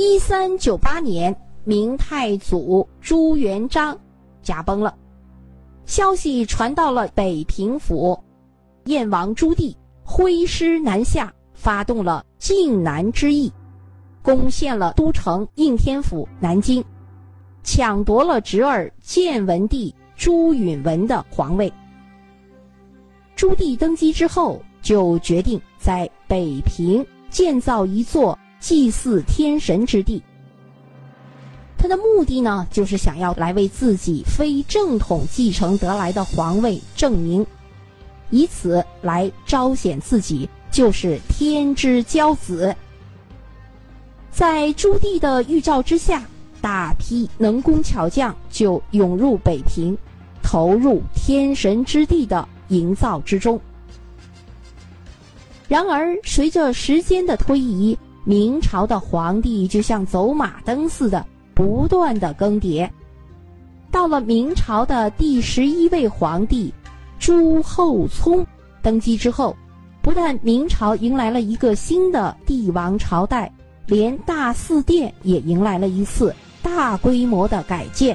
一三九八年，明太祖朱元璋驾崩了，消息传到了北平府，燕王朱棣挥师南下，发动了靖难之役，攻陷了都城应天府南京，抢夺了侄儿建文帝朱允文的皇位。朱棣登基之后，就决定在北平建造一座。祭祀天神之地，他的目的呢，就是想要来为自己非正统继承得来的皇位证明，以此来彰显自己就是天之骄子。在朱棣的预兆之下，大批能工巧匠就涌入北平，投入天神之地的营造之中。然而，随着时间的推移，明朝的皇帝就像走马灯似的，不断的更迭。到了明朝的第十一位皇帝朱厚熜登基之后，不但明朝迎来了一个新的帝王朝代，连大祀殿也迎来了一次大规模的改建。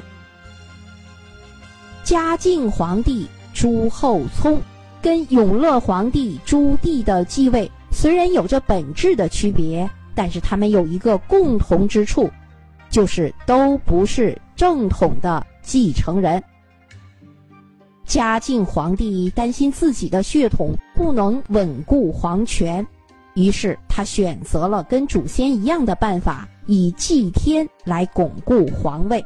嘉靖皇帝朱厚熜跟永乐皇帝朱棣的继位虽然有着本质的区别。但是他们有一个共同之处，就是都不是正统的继承人。嘉靖皇帝担心自己的血统不能稳固皇权，于是他选择了跟祖先一样的办法，以祭天来巩固皇位。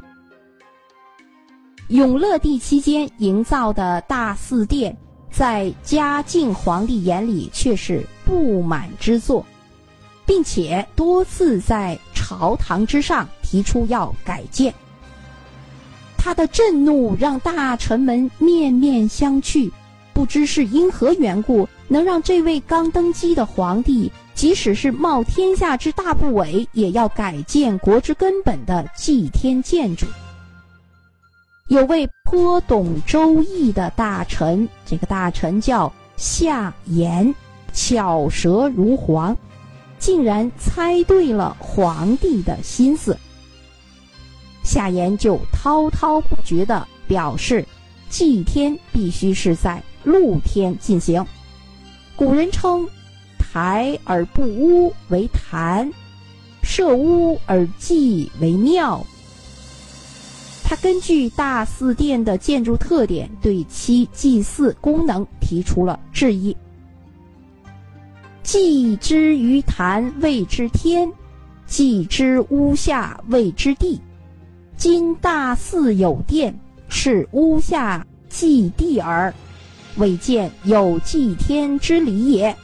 永乐帝期间营造的大祀殿，在嘉靖皇帝眼里却是不满之作。并且多次在朝堂之上提出要改建，他的震怒让大臣们面面相觑，不知是因何缘故，能让这位刚登基的皇帝，即使是冒天下之大不韪，也要改建国之根本的祭天建筑。有位颇懂周易的大臣，这个大臣叫夏言，巧舌如簧。竟然猜对了皇帝的心思，夏言就滔滔不绝的表示，祭天必须是在露天进行。古人称台而不污为坛，设屋而祭为庙。他根据大祀殿的建筑特点，对其祭祀功能提出了质疑。祭之于坛谓之天，祭之屋下谓之地。今大祀有殿，是屋下祭地耳，未见有祭天之理也。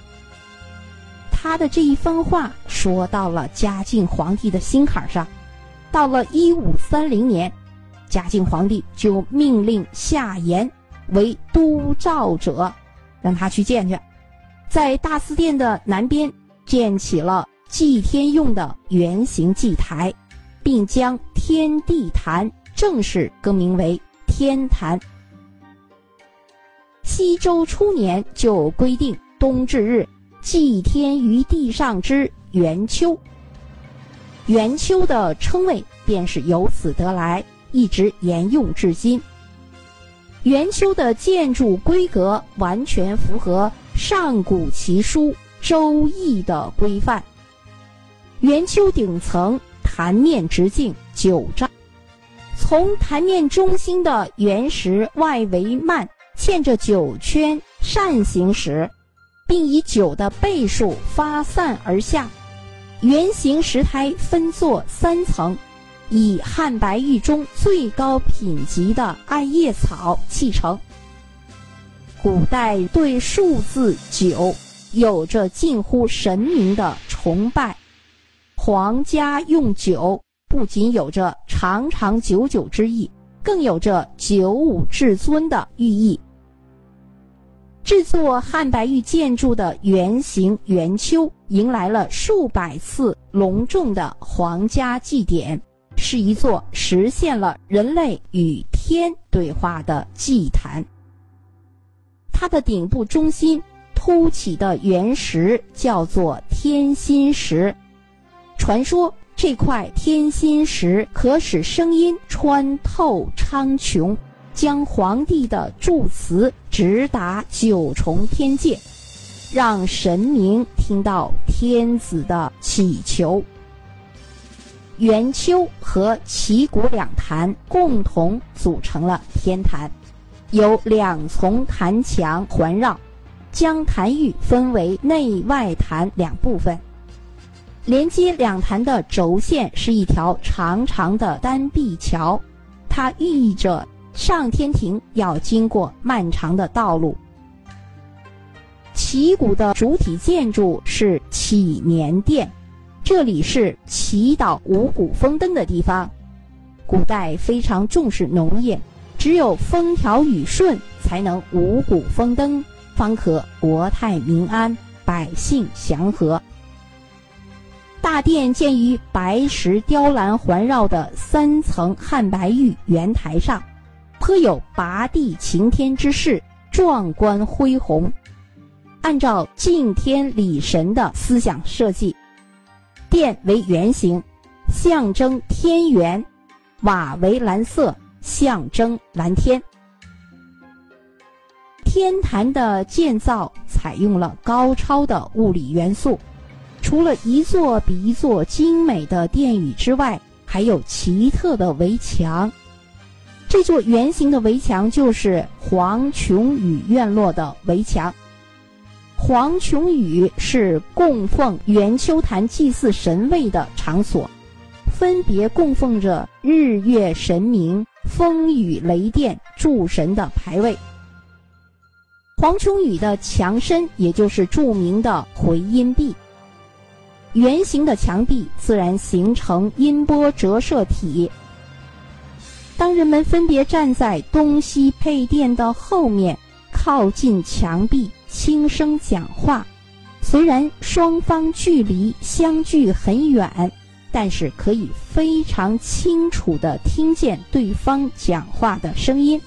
他的这一番话说到了嘉靖皇帝的心坎上。到了一五三零年，嘉靖皇帝就命令夏言为督造者，让他去见去。在大祀殿的南边建起了祭天用的圆形祭台，并将天地坛正式更名为天坛。西周初年就规定冬至日祭天于地上之元丘，元丘的称谓便是由此得来，一直沿用至今。元丘的建筑规格完全符合。上古奇书《周易》的规范，圆丘顶层坛面直径九丈，从坛面中心的圆石外围幔嵌着九圈扇形石，并以九的倍数发散而下。圆形石台分作三层，以汉白玉中最高品级的艾叶草砌成。古代对数字九有着近乎神明的崇拜，皇家用九不仅有着长长久久之意，更有着九五至尊的寓意。制作汉白玉建筑的圆形圆丘，迎来了数百次隆重的皇家祭典，是一座实现了人类与天对话的祭坛。它的顶部中心凸起的原石叫做天心石，传说这块天心石可使声音穿透苍穹，将皇帝的祝词直达九重天界，让神明听到天子的祈求。元丘和旗鼓两坛共同组成了天坛，有两重坛墙环绕，将坛域分为内外坛两部分。连接两坛的轴线是一条长长的单壁桥，它寓意着上天庭要经过漫长的道路。旗鼓的主体建筑是祈年殿。这里是祈祷五谷丰登的地方。古代非常重视农业，只有风调雨顺，才能五谷丰登，方可国泰民安，百姓祥和。大殿建于白石雕栏环绕的三层汉白玉圆台上，颇有拔地擎天之势，壮观恢宏。按照敬天礼神的思想设计。殿为圆形，象征天元；瓦为蓝色，象征蓝天。天坛的建造采用了高超的物理元素，除了一座比一座精美的殿宇之外，还有奇特的围墙。这座圆形的围墙就是黄琼宇院落的围墙。黄琼宇是供奉元丘坛祭祀神位的场所，分别供奉着日月神明、风雨雷电诸神的牌位。黄琼宇的墙身，也就是著名的回音壁。圆形的墙壁自然形成音波折射体。当人们分别站在东西配殿的后面，靠近墙壁。轻声讲话，虽然双方距离相距很远，但是可以非常清楚地听见对方讲话的声音。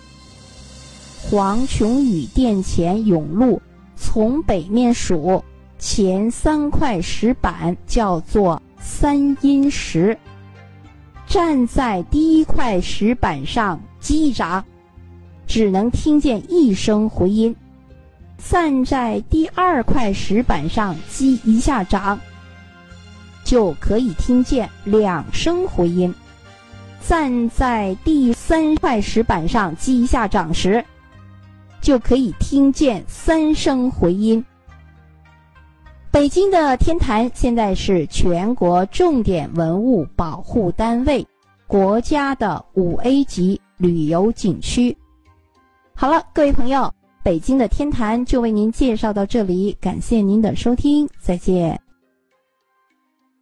黄琼宇殿前甬路，从北面数，前三块石板叫做三阴石。站在第一块石板上击掌，只能听见一声回音。站在第二块石板上击一下掌，就可以听见两声回音；站在第三块石板上击一下掌时，就可以听见三声回音。北京的天坛现在是全国重点文物保护单位，国家的五 A 级旅游景区。好了，各位朋友。北京的天坛就为您介绍到这里，感谢您的收听，再见。